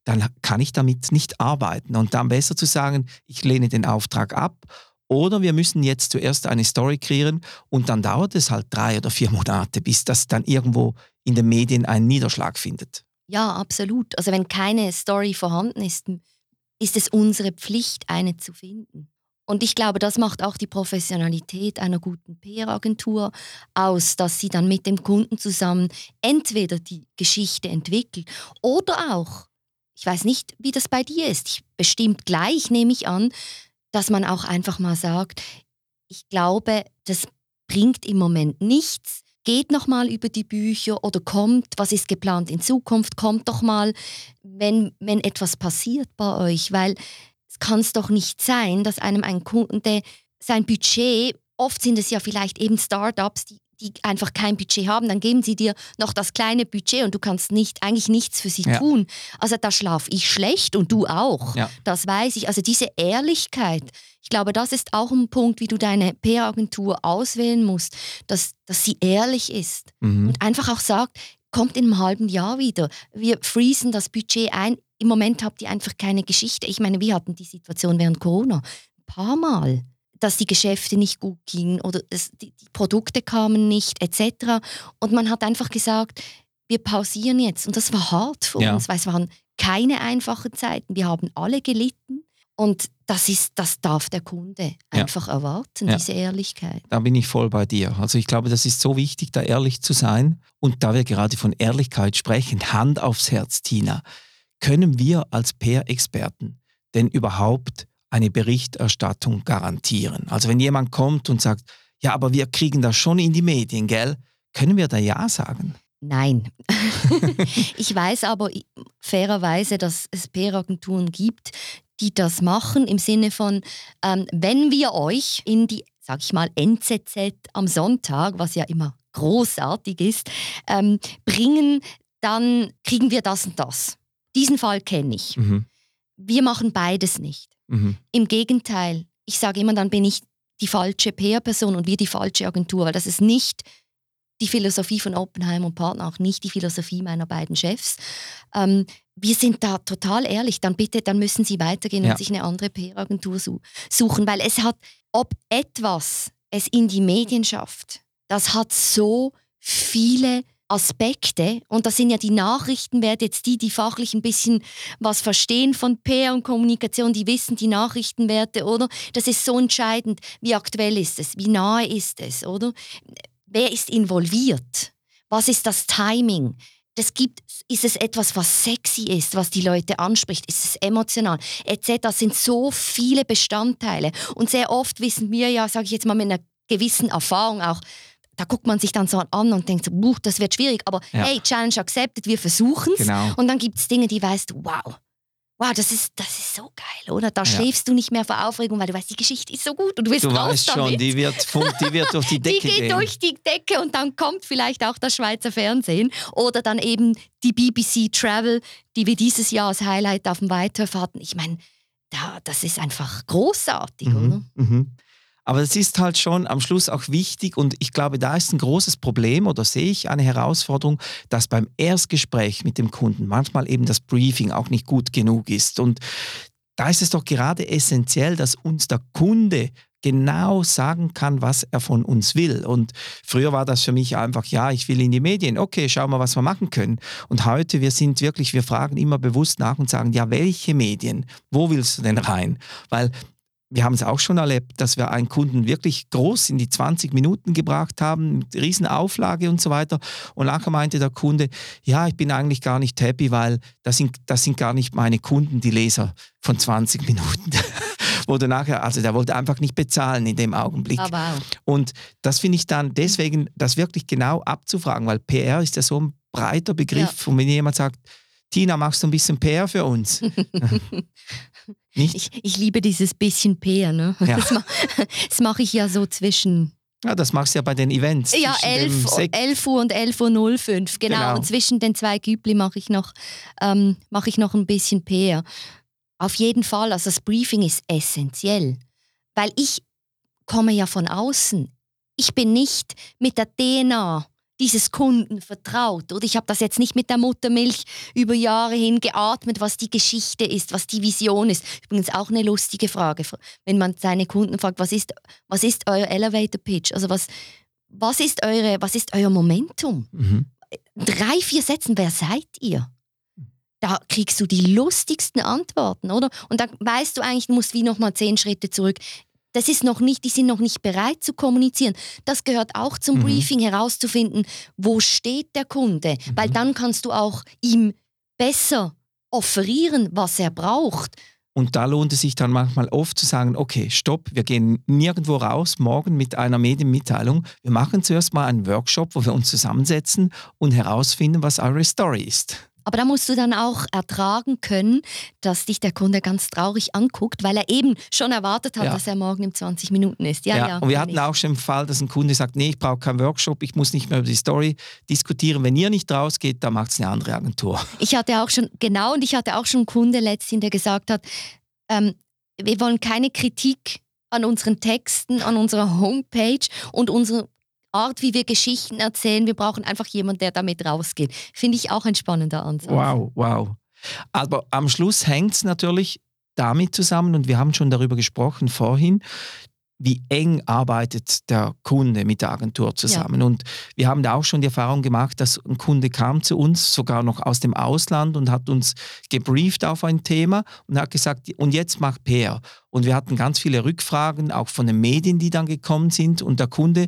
dann kann ich damit nicht arbeiten. Und dann besser zu sagen, ich lehne den Auftrag ab oder wir müssen jetzt zuerst eine Story kreieren und dann dauert es halt drei oder vier Monate, bis das dann irgendwo in den Medien einen Niederschlag findet. Ja, absolut. Also wenn keine Story vorhanden ist, ist es unsere Pflicht, eine zu finden. Und ich glaube, das macht auch die Professionalität einer guten PR-Agentur aus, dass sie dann mit dem Kunden zusammen entweder die Geschichte entwickelt oder auch ich weiß nicht, wie das bei dir ist. Ich, bestimmt gleich nehme ich an, dass man auch einfach mal sagt, ich glaube, das bringt im Moment nichts. Geht noch mal über die Bücher oder kommt, was ist geplant in Zukunft, kommt doch mal, wenn, wenn etwas passiert bei euch, weil es kann es doch nicht sein, dass einem ein Kunde sein Budget, oft sind es ja vielleicht eben Startups, die die einfach kein Budget haben, dann geben sie dir noch das kleine Budget und du kannst nicht, eigentlich nichts für sie ja. tun. Also da schlafe ich schlecht und du auch. Ja. Das weiß ich. Also diese Ehrlichkeit, ich glaube, das ist auch ein Punkt, wie du deine PR-Agentur auswählen musst, dass, dass sie ehrlich ist mhm. und einfach auch sagt, kommt in einem halben Jahr wieder. Wir freezen das Budget ein. Im Moment habt ihr einfach keine Geschichte. Ich meine, wir hatten die Situation während Corona ein paar Mal dass die Geschäfte nicht gut gingen oder es, die, die Produkte kamen nicht etc. Und man hat einfach gesagt, wir pausieren jetzt. Und das war hart für ja. uns, weil es waren keine einfachen Zeiten. Wir haben alle gelitten. Und das ist, das darf der Kunde Ja. einfach erwarten, Ja. diese Ehrlichkeit. Da bin ich voll bei dir. Also ich glaube, das ist so wichtig, da ehrlich zu sein. Und da wir gerade von Ehrlichkeit sprechen, Hand aufs Herz, Tina, können wir als PR-Experten denn überhaupt eine Berichterstattung garantieren? Also wenn jemand kommt und sagt, ja, aber wir kriegen das schon in die Medien, gell? Können wir da Ja sagen? Nein. ich weiß aber fairerweise, dass es PR-Agenturen gibt, die das machen im Sinne von, ähm, wenn wir euch in die, sag ich mal, NZZ am Sonntag, was ja immer großartig ist, ähm, bringen, dann kriegen wir das und das. Diesen Fall kenne ich. Mhm. Wir machen beides nicht. Mhm. Im Gegenteil, ich sage immer, dann bin ich die falsche PR-Person und wir die falsche Agentur, weil das ist nicht die Philosophie von Oppenheim und Partner, auch nicht die Philosophie meiner beiden Chefs. Ähm, wir sind da total ehrlich, dann bitte, dann müssen Sie weitergehen Ja. und sich eine andere PR-Agentur su suchen, weil es hat, ob etwas es in die Medien schafft, das hat so viele Aspekte und das sind ja die Nachrichtenwerte, jetzt die, die fachlich ein bisschen was verstehen von PR und Kommunikation, die wissen die Nachrichtenwerte, oder? Das ist so entscheidend. Wie aktuell ist es? Wie nahe ist es, oder? Wer ist involviert? Was ist das Timing? Das gibt, ist es etwas, was sexy ist, was die Leute anspricht? Ist es emotional? Etc. Das sind so viele Bestandteile. Und sehr oft wissen wir ja, sage ich jetzt mal mit einer gewissen Erfahrung auch, da guckt man sich dann so an und denkt so, "Buh, das wird schwierig. Aber Ja. hey, Challenge accepted, wir versuchen es. Genau. Und dann gibt es Dinge, die weißt du, wow, wow, das ist, das ist so geil, oder? Da Ja. schläfst du nicht mehr vor Aufregung, weil du weißt, die Geschichte ist so gut und du willst Du raus weißt damit. schon, die wird, die wird durch die Die Decke geht gehen. durch die Decke und dann kommt vielleicht auch das Schweizer Fernsehen oder dann eben die BBC Travel, die wir dieses Jahr als Highlight auf dem Weithof hatten. Ich meine, da, das ist einfach großartig, oder? Mhm, mhm. Aber es ist halt schon am Schluss auch wichtig und ich glaube, da ist ein großes Problem oder sehe ich eine Herausforderung, dass beim Erstgespräch mit dem Kunden manchmal eben das Briefing auch nicht gut genug ist. Und da ist es doch gerade essentiell, dass uns der Kunde genau sagen kann, was er von uns will. Und früher war das für mich einfach, ja, ich will in die Medien, okay, schau mal, was wir machen können. Und heute, wir sind wirklich, wir fragen immer bewusst nach und sagen, ja, welche Medien? Wo willst du denn rein? Weil wir haben es auch schon erlebt, dass wir einen Kunden wirklich groß in die 20 Minuten gebracht haben, mit Riesenauflage und so weiter. Und nachher meinte der Kunde, ja, ich bin eigentlich gar nicht happy, weil das sind, das sind gar nicht meine Kunden, die Leser von 20 Minuten. Wurde nachher, also der wollte einfach nicht bezahlen in dem Augenblick. Ah, wow. Und das finde ich dann deswegen, das wirklich genau abzufragen, weil PR ist ja so ein breiter Begriff. Und wenn jemand sagt, Tina, machst du ein bisschen PR für uns? nicht? Ich, ich liebe dieses bisschen PR, ne? Ja. Das, ma das mache ich ja so zwischen Ja, das machst du ja bei den Events. Ja, zwischen 11, dem Uhr- Sek- 11 Uhr und 11.05 Uhr, genau. Genau. Und zwischen den zwei Gübli mache ich, noch, ähm, mache ich noch ein bisschen PR. Auf jeden Fall, also das Briefing ist essentiell, weil ich komme ja von außen. Ich bin nicht mit der DNA dieses Kunden vertraut. Oder ich habe das jetzt nicht mit der Muttermilch über Jahre hin geatmet, was die Geschichte ist, was die Vision ist. Übrigens auch eine lustige Frage, wenn man seine Kunden fragt, was ist, was ist euer Elevator Pitch? Also was, was, ist eure, was ist euer Momentum? Mhm. Drei, vier Sätzen, wer seid ihr? Da kriegst du die lustigsten Antworten, oder? Und dann weißt du eigentlich, du musst wie nochmal zehn Schritte zurück. Das ist noch nicht, die sind noch nicht bereit zu kommunizieren. Das gehört auch zum Mhm. Briefing herauszufinden, wo steht der Kunde, weil Mhm. dann kannst du auch ihm besser offerieren, was er braucht. Und da lohnt es sich dann manchmal oft zu sagen, okay, stopp, wir gehen nirgendwo raus morgen mit einer Medienmitteilung. Wir machen zuerst mal einen Workshop, wo wir uns zusammensetzen und herausfinden, was eure Story ist. Aber da musst du dann auch ertragen können, dass dich der Kunde ganz traurig anguckt, weil er eben schon erwartet hat, Ja. dass er morgen in 20 Minuten ist. Ja, ja. und wir hatten ich. auch schon den Fall, dass ein Kunde sagt, nee, ich brauche keinen Workshop, ich muss nicht mehr über die Story diskutieren. Wenn ihr nicht rausgeht, dann macht es eine andere Agentur. Ich hatte auch schon, genau, und ich hatte auch schon einen Kunde letztens, der gesagt hat, ähm, wir wollen keine Kritik an unseren Texten, an unserer Homepage und unserer Art, wie wir Geschichten erzählen. Wir brauchen einfach jemanden, der damit rausgeht. Finde ich auch ein spannender Ansatz. Wow, wow. Aber am Schluss hängt es natürlich damit zusammen, und wir haben schon darüber gesprochen vorhin, wie eng arbeitet der Kunde mit der Agentur zusammen. Ja. Und wir haben da auch schon die Erfahrung gemacht, dass ein Kunde kam zu uns, sogar noch aus dem Ausland und hat uns gebrieft auf ein Thema und hat gesagt, und jetzt macht PR. Und wir hatten ganz viele Rückfragen, auch von den Medien, die dann gekommen sind. Und der Kunde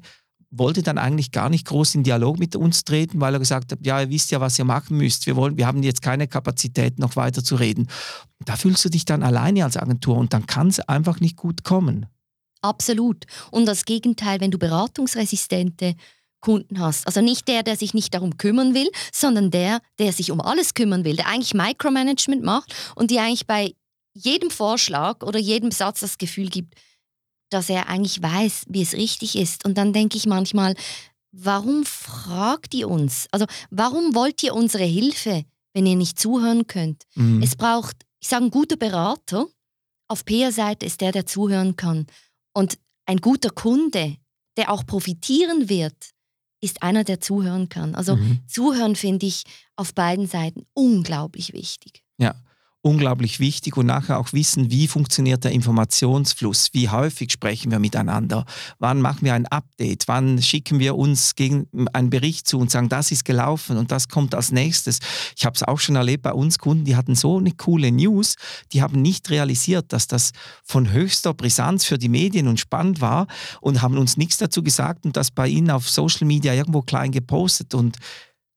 wollte dann eigentlich gar nicht groß in Dialog mit uns treten, weil er gesagt hat, ja, ihr wisst ja, was ihr machen müsst. Wir, wollen, wir haben jetzt keine Kapazität, noch weiter zu reden. Da fühlst du dich dann alleine als Agentur und dann kann es einfach nicht gut kommen. Absolut. Und das Gegenteil, wenn du beratungsresistente Kunden hast. Also nicht der, der sich nicht darum kümmern will, sondern der, der sich um alles kümmern will, der eigentlich Micromanagement macht und die eigentlich bei jedem Vorschlag oder jedem Satz das Gefühl gibt, dass er eigentlich weiß, wie es richtig ist. Und dann denke ich manchmal, warum fragt ihr uns? Also warum wollt ihr unsere Hilfe, wenn ihr nicht zuhören könnt? Mhm. Es braucht, ich sage, ein guter Berater auf PR-Seite ist der, der zuhören kann. Und ein guter Kunde, der auch profitieren wird, ist einer, der zuhören kann. Also mhm. zuhören finde ich auf beiden Seiten unglaublich wichtig. Ja, unglaublich wichtig und nachher auch wissen, wie funktioniert der Informationsfluss, wie häufig sprechen wir miteinander, wann machen wir ein Update, wann schicken wir uns gegen einen Bericht zu und sagen, das ist gelaufen und das kommt als nächstes. Ich habe es auch schon erlebt bei uns Kunden, die hatten so eine coole News, die haben nicht realisiert, dass das von höchster Brisanz für die Medien und spannend war und haben uns nichts dazu gesagt und das bei ihnen auf Social Media irgendwo klein gepostet und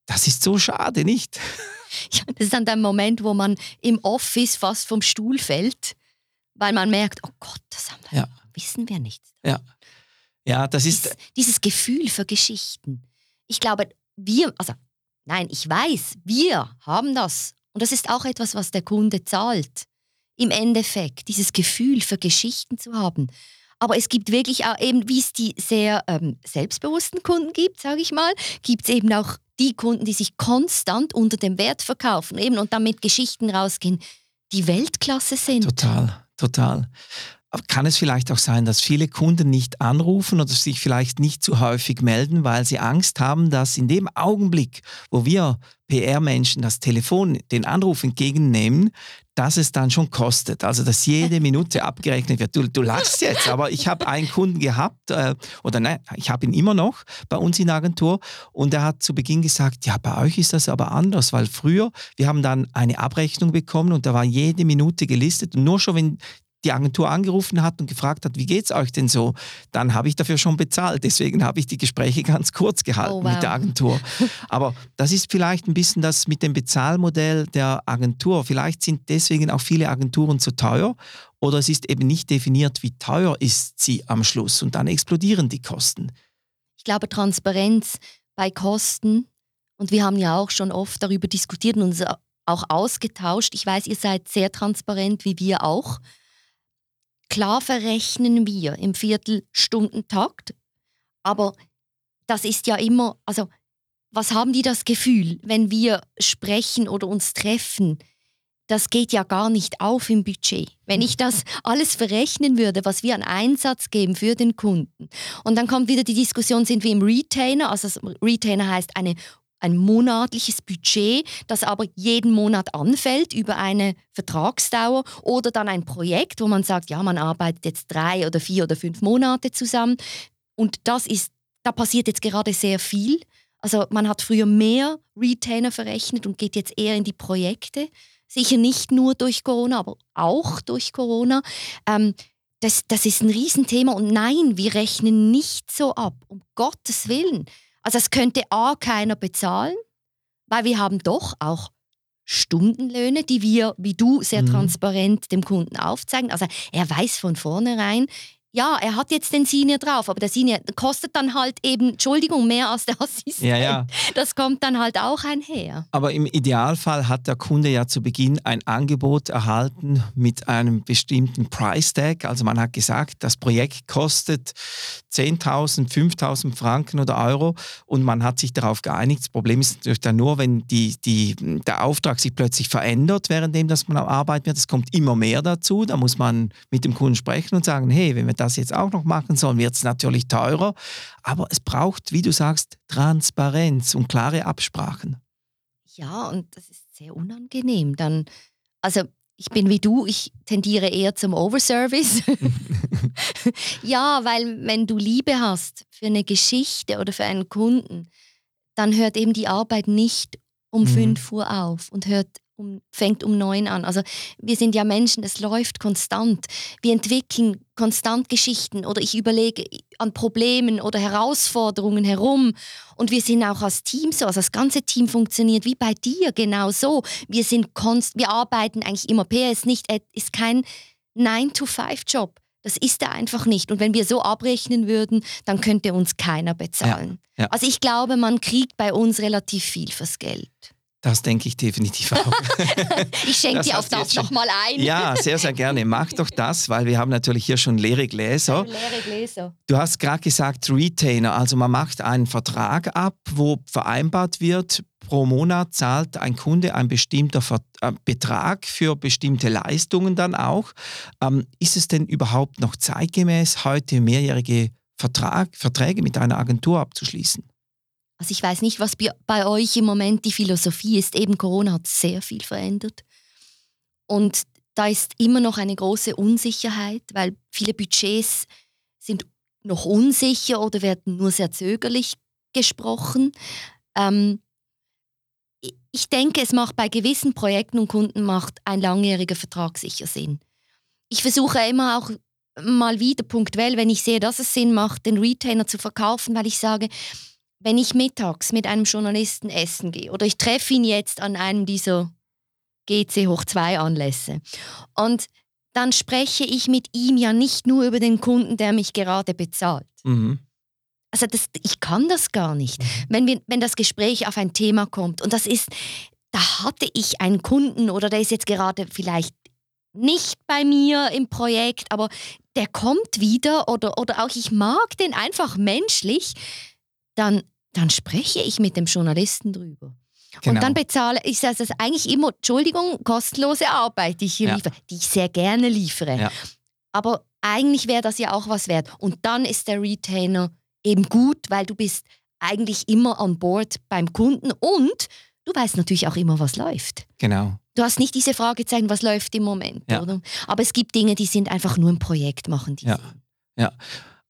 das ist so schade, nicht? Ja, das ist dann der Moment, wo man im Office fast vom Stuhl fällt, weil man merkt, oh Gott, das haben wir, ja. wissen wir nicht. Ja. Ja, das ist. Dieses, dieses Gefühl für Geschichten. Ich glaube, wir, also nein, ich weiß, wir haben das. Und das ist auch etwas, was der Kunde zahlt. Im Endeffekt, dieses Gefühl für Geschichten zu haben. Aber es gibt wirklich auch eben, wie es die sehr ähm, selbstbewussten Kunden gibt, sage ich mal, gibt es eben auch die Kunden, die sich konstant unter dem Wert verkaufen eben und damit Geschichten rausgehen, die Weltklasse sind. Total, total. Aber kann es vielleicht auch sein, dass viele Kunden nicht anrufen oder sich vielleicht nicht zu häufig melden, weil sie Angst haben, dass in dem Augenblick, wo wir PR-Menschen das Telefon, den Anruf entgegennehmen, dass es dann schon kostet. Also, dass jede Minute abgerechnet wird. Du, du lachst jetzt, aber ich habe einen Kunden gehabt, äh, oder nein, ich habe ihn immer noch bei uns in der Agentur und er hat zu Beginn gesagt, ja, bei euch ist das aber anders, weil früher, wir haben dann eine Abrechnung bekommen und da war jede Minute gelistet und nur schon, wenn die Agentur angerufen hat und gefragt hat, wie geht es euch denn so, dann habe ich dafür schon bezahlt. Deswegen habe ich die Gespräche ganz kurz gehalten oh, wow. mit der Agentur. Aber das ist vielleicht ein bisschen das mit dem Bezahlmodell der Agentur. Vielleicht sind deswegen auch viele Agenturen zu teuer oder es ist eben nicht definiert, wie teuer ist sie am Schluss und dann explodieren die Kosten. Ich glaube, Transparenz bei Kosten und wir haben ja auch schon oft darüber diskutiert und uns auch ausgetauscht. Ich weiß, ihr seid sehr transparent, wie wir auch. Klar verrechnen wir im Viertelstundentakt, aber das ist ja immer, also was haben die das Gefühl, wenn wir sprechen oder uns treffen? Das geht ja gar nicht auf im Budget. Wenn ich das alles verrechnen würde, was wir an Einsatz geben für den Kunden. Und dann kommt wieder die Diskussion, sind wir im Retainer? Also Retainer heißt eine ein monatliches Budget, das aber jeden Monat anfällt über eine Vertragsdauer oder dann ein Projekt, wo man sagt, ja, man arbeitet jetzt drei oder vier oder fünf Monate zusammen. Und das ist, da passiert jetzt gerade sehr viel. Also man hat früher mehr Retainer verrechnet und geht jetzt eher in die Projekte. Sicher nicht nur durch Corona, aber auch durch Corona. Ähm, das, das ist ein Riesenthema und nein, wir rechnen nicht so ab, um Gottes Willen. Also es könnte A keiner bezahlen, weil wir haben doch auch Stundenlöhne, die wir, wie du, sehr mhm. transparent dem Kunden aufzeigen. Also er weiß von vornherein, ja, er hat jetzt den Senior drauf, aber der Senior kostet dann halt eben, Entschuldigung, mehr als der Assistent. Ja, ja. Das kommt dann halt auch einher. Aber im Idealfall hat der Kunde ja zu Beginn ein Angebot erhalten mit einem bestimmten Price Tag. Also man hat gesagt, das Projekt kostet 10.000, 5.000 Franken oder Euro und man hat sich darauf geeinigt. Das Problem ist natürlich dann nur, wenn die, die, der Auftrag sich plötzlich verändert, währenddem dass man am Arbeiten wird. Es kommt immer mehr dazu. Da muss man mit dem Kunden sprechen und sagen, hey, wenn wir das jetzt auch noch machen sollen, wird es natürlich teurer. Aber es braucht, wie du sagst, Transparenz und klare Absprachen. Ja, und das ist sehr unangenehm. Dann, also ich bin wie du, ich tendiere eher zum Overservice. ja, weil wenn du Liebe hast für eine Geschichte oder für einen Kunden, dann hört eben die Arbeit nicht um mhm. 5 Uhr auf und hört um, fängt um neun an. Also wir sind ja Menschen, das läuft konstant. Wir entwickeln konstant Geschichten oder ich überlege an Problemen oder Herausforderungen herum. Und wir sind auch als Team so, also das ganze Team funktioniert wie bei dir genau so. Wir sind konst wir arbeiten eigentlich immer. PS nicht, ist kein 9-to-5-Job. Das ist er einfach nicht. Und wenn wir so abrechnen würden, dann könnte uns keiner bezahlen. Ja, ja. Also ich glaube, man kriegt bei uns relativ viel fürs Geld. Das denke ich definitiv auch. ich schenke dir auf das nochmal ein. Ja, sehr, sehr gerne. Mach doch das, weil wir haben natürlich hier schon leere Gläser. Leere Gläser. Du hast gerade gesagt Retainer, also man macht einen Vertrag ab, wo vereinbart wird, pro Monat zahlt ein Kunde ein bestimmter äh, Betrag für bestimmte Leistungen dann auch. Ähm, ist es denn überhaupt noch zeitgemäß, heute mehrjährige Vertrag, Verträge mit einer Agentur abzuschließen? Also ich weiß nicht, was bei euch im Moment die Philosophie ist. Eben Corona hat sehr viel verändert. Und da ist immer noch eine große Unsicherheit, weil viele Budgets sind noch unsicher oder werden nur sehr zögerlich gesprochen. Ähm, ich denke, es macht bei gewissen Projekten und Kunden macht ein langjähriger Vertrag sicher Sinn. Ich versuche immer auch mal wieder punktuell, wenn ich sehe, dass es Sinn macht, den Retainer zu verkaufen, weil ich sage, wenn ich mittags mit einem Journalisten essen gehe oder ich treffe ihn jetzt an einem dieser GC hoch 2 Anlässe und dann spreche ich mit ihm ja nicht nur über den Kunden, der mich gerade bezahlt. Mhm. Also das, ich kann das gar nicht. Mhm. Wenn, wir, wenn das Gespräch auf ein Thema kommt und das ist, da hatte ich einen Kunden oder der ist jetzt gerade vielleicht nicht bei mir im Projekt, aber der kommt wieder oder, oder auch ich mag den einfach menschlich, dann, dann spreche ich mit dem Journalisten drüber. Genau. Und dann bezahle ich das ist eigentlich immer, Entschuldigung, kostenlose Arbeit, die ich hier ja. liefere, die ich sehr gerne liefere. Ja. Aber eigentlich wäre das ja auch was wert. Und dann ist der Retainer eben gut, weil du bist eigentlich immer an Bord beim Kunden und du weißt natürlich auch immer, was läuft. Genau. Du hast nicht diese Frage zeigen, was läuft im Moment, ja. oder? Aber es gibt Dinge, die sind einfach nur ein Projekt machen. Die ja. ja.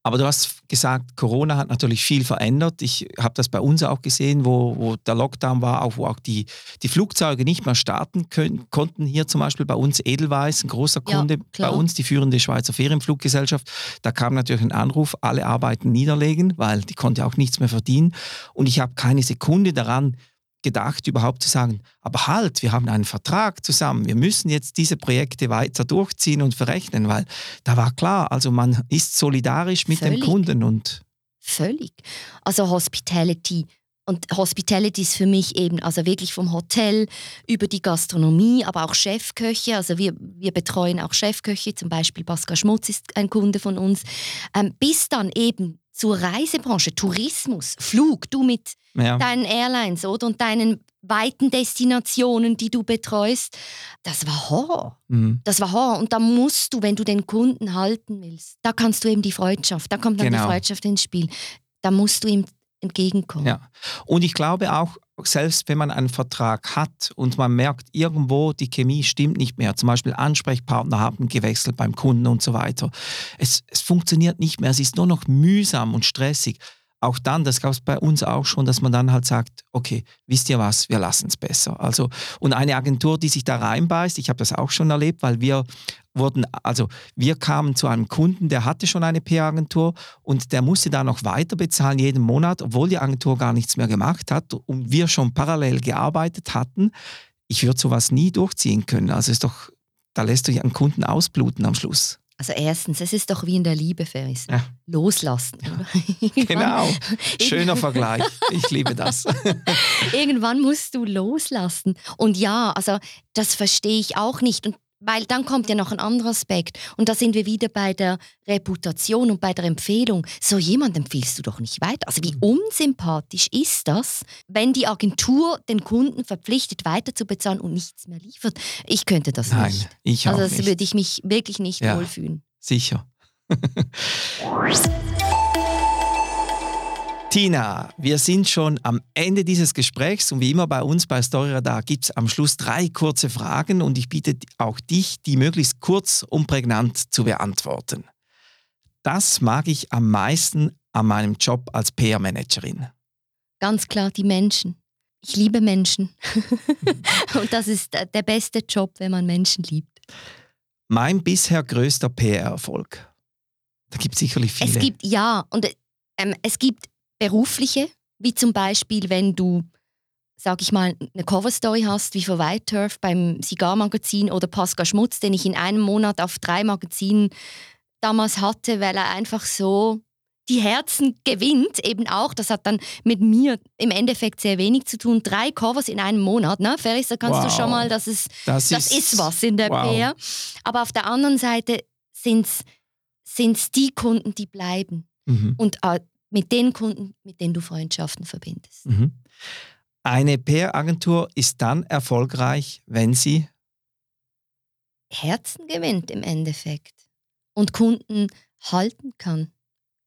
Aber du hast gesagt, Corona hat natürlich viel verändert. Ich habe das bei uns auch gesehen, wo, wo der Lockdown war, auch wo auch die, die Flugzeuge nicht mehr starten können, konnten. Hier zum Beispiel bei uns Edelweiss, ein großer Kunde ja, bei uns, die führende Schweizer Ferienfluggesellschaft. Da kam natürlich ein Anruf, alle Arbeiten niederlegen, weil die konnte auch nichts mehr verdienen. Und ich habe keine Sekunde daran gedacht, überhaupt zu sagen, aber halt, wir haben einen Vertrag zusammen, wir müssen jetzt diese Projekte weiter durchziehen und verrechnen, weil da war klar, also man ist solidarisch mit Völlig. dem Kunden und Völlig. Also Hospitality und Hospitality ist für mich eben, also wirklich vom Hotel über die Gastronomie, aber auch Chefköche. Also wir, wir betreuen auch Chefköche, zum Beispiel Pascal Schmutz ist ein Kunde von uns, ähm, bis dann eben zur Reisebranche, Tourismus, Flug, du mit ja. deinen Airlines oder und deinen weiten Destinationen, die du betreust, das war Horror. Mhm. Das war Horror. Und da musst du, wenn du den Kunden halten willst, da kannst du eben die Freundschaft, da kommt dann genau. die Freundschaft ins Spiel. Da musst du ihm entgegenkommen. Ja. Und ich glaube auch, selbst wenn man einen Vertrag hat und man merkt, irgendwo die Chemie stimmt nicht mehr, zum Beispiel Ansprechpartner haben gewechselt beim Kunden und so weiter, es, es funktioniert nicht mehr, es ist nur noch mühsam und stressig auch dann, das gab es bei uns auch schon, dass man dann halt sagt, okay, wisst ihr was, wir lassen es besser. Also, und eine Agentur, die sich da reinbeißt, ich habe das auch schon erlebt, weil wir wurden, also wir kamen zu einem Kunden, der hatte schon eine PR-Agentur und der musste da noch weiter bezahlen jeden Monat, obwohl die Agentur gar nichts mehr gemacht hat und wir schon parallel gearbeitet hatten. Ich würde sowas nie durchziehen können. Also ist doch, da lässt du einen Kunden ausbluten am Schluss. Also erstens, es ist doch wie in der Liebe, Ferris. Ja. Loslassen. Ja. genau. Schöner Vergleich. Ich liebe das. Irgendwann musst du loslassen. Und ja, also das verstehe ich auch nicht. Und weil dann kommt ja noch ein anderer Aspekt. Und da sind wir wieder bei der Reputation und bei der Empfehlung. So jemand empfiehlst du doch nicht weiter. Also wie mhm. unsympathisch ist das, wenn die Agentur den Kunden verpflichtet, weiter zu bezahlen und nichts mehr liefert? Ich könnte das Nein, nicht. Ich auch also das nicht. würde ich mich wirklich nicht ja, wohlfühlen. Sicher. Tina, wir sind schon am Ende dieses Gesprächs und wie immer bei uns bei Storyradar gibt es am Schluss drei kurze Fragen und ich bitte auch dich, die möglichst kurz und prägnant zu beantworten. Das mag ich am meisten an meinem Job als PR-Managerin. Ganz klar die Menschen. Ich liebe Menschen. und das ist der beste Job, wenn man Menschen liebt. Mein bisher größter PR-Erfolg. Da gibt es sicherlich viele. Es gibt, ja, und ähm, es gibt berufliche, wie zum Beispiel, wenn du, sag ich mal, eine Coverstory hast, wie für White Turf beim Cigar-Magazin oder Pascal Schmutz, den ich in einem Monat auf drei Magazinen damals hatte, weil er einfach so die Herzen gewinnt, eben auch. Das hat dann mit mir im Endeffekt sehr wenig zu tun. Drei Covers in einem Monat, ne? Ferris, da kannst wow. du schon mal, dass es, das, das ist, ist, was in der wow. PR. Aber auf der anderen Seite sind es die Kunden, die bleiben. Mhm. Und äh, mit den Kunden, mit denen du Freundschaften verbindest. Mhm. Eine PR-Agentur ist dann erfolgreich, wenn sie Herzen gewinnt im Endeffekt und Kunden halten kann.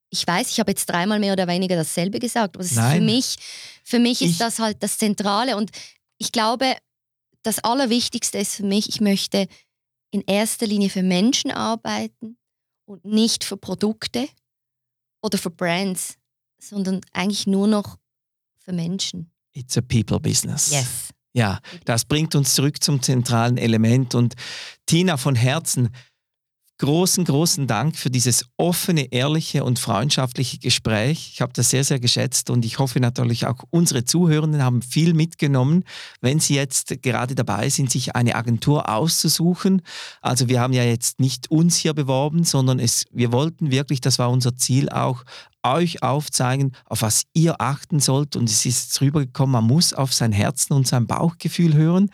Ich weiß, ich habe jetzt dreimal mehr oder weniger dasselbe gesagt, aber für mich, für mich ist das halt das Zentrale und ich glaube, das Allerwichtigste ist für mich, ich möchte in erster Linie für Menschen arbeiten und nicht für Produkte oder für Brands, sondern eigentlich nur noch für Menschen. It's a people business. Yes. Ja, das bringt uns zurück zum zentralen Element. Und Tina von Herzen, großen, großen Dank für dieses offene, ehrliche und freundschaftliche Gespräch. Ich habe das sehr, sehr geschätzt und ich hoffe natürlich auch unsere Zuhörenden haben viel mitgenommen, wenn sie jetzt gerade dabei sind, sich eine Agentur auszusuchen. Also wir haben ja jetzt nicht uns hier beworben, sondern es, wir wollten wirklich, das war unser Ziel auch, euch aufzeigen, auf was ihr achten sollt. Und es ist rübergekommen, man muss auf sein Herzen und sein Bauchgefühl hören.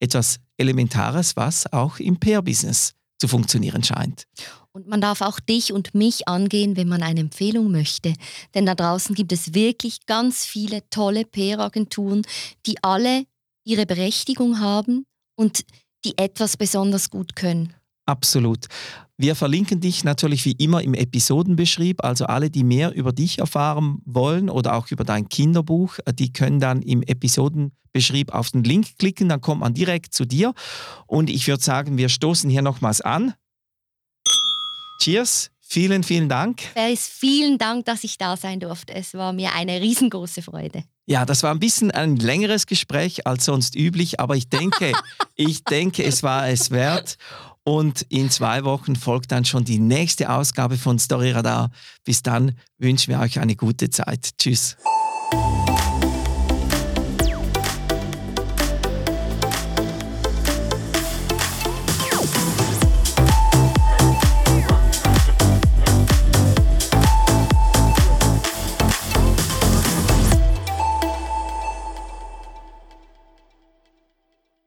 Etwas Elementares, was auch im PR-Business zu funktionieren scheint. Und man darf auch dich und mich angehen, wenn man eine Empfehlung möchte. Denn da draußen gibt es wirklich ganz viele tolle PR-Agenturen, die alle ihre Berechtigung haben und die etwas besonders gut können. Absolut. Wir verlinken dich natürlich wie immer im Episodenbeschrieb. Also alle, die mehr über dich erfahren wollen oder auch über dein Kinderbuch, äh, die können dann im Episodenbeschrieb auf den Link klicken. Dann kommt man direkt zu dir. Und ich würde sagen, wir stoßen hier nochmals an. Cheers. Vielen, vielen Dank. Ferris, vielen Dank, dass ich da sein durfte. Es war mir eine riesengroße Freude. Ja, das war ein bisschen ein längeres Gespräch als sonst üblich, aber ich denke, ich denke, es war es wert. Und in zwei Wochen folgt dann schon die nächste Ausgabe von Story Radar. Bis dann wünschen wir euch eine gute Zeit. Tschüss.